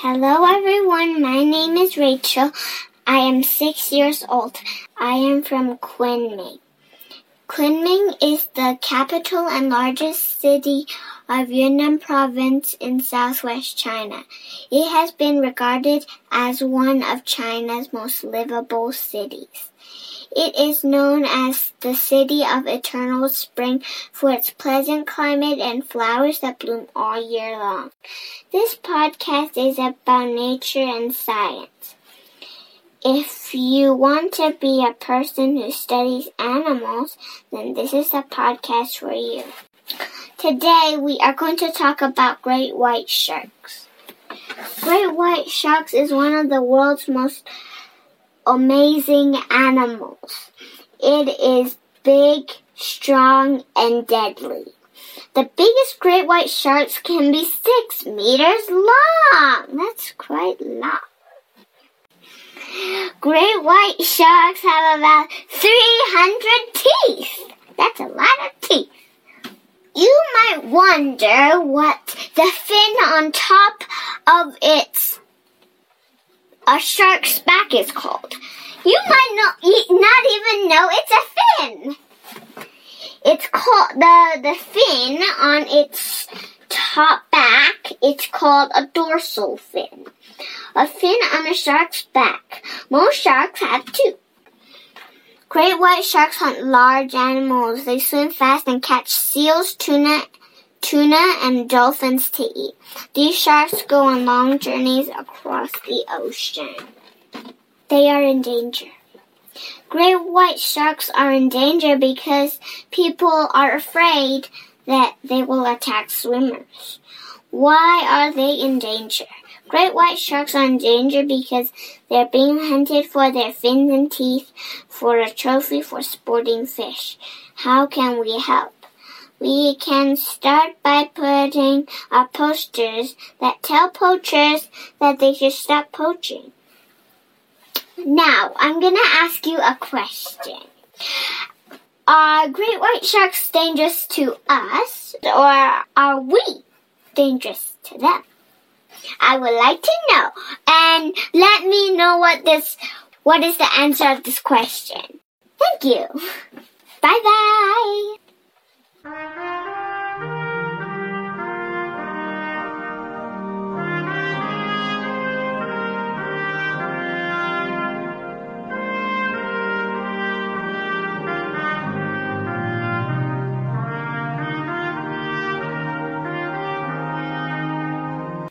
Hello everyone, my name is Rachel. I am six years old. I am from Kunming. Kunming is the capital and largest city of Yunnan province in southwest China. It has been regarded as one of China's most livable cities. It is known as the City of Eternal Spring for its pleasant climate and flowers that bloom all year long. This podcast is about nature and science. If you want to be a person who studies animals, then this is the podcast for you. Today we are going to talk about great white sharks. Great white sharks is one of the world's most amazing animals. It is big, strong, and deadly. The biggest great white sharks can be six meters long. That's quite long. Great white sharks have about 300 teeth. That's a lot of teeth. You might wonder what the fin on top of its a shark's back is called. You might not, not even know it's a fin. It's called the the fin on its top back. It's called a dorsal fin. A fin on a shark's back. Most sharks have two. Great white sharks hunt large animals. They swim fast and catch seals, tuna, tuna, and dolphins to eat. These sharks go on long journeys across the ocean. They are in danger. Great white sharks are in danger because people are afraid that they will attack swimmers. Why are they in danger? Great white sharks are in danger because they're being hunted for their fins and teeth for a trophy for sporting fish. How can we help? We can start by putting up posters that tell poachers that they should stop poaching. Now, I'm gonna ask you a question. Are great white sharks dangerous to us, or are we dangerous to them? I would like to know, and let me know what this, what is the answer of this question. Thank you. Bye bye. Thank you.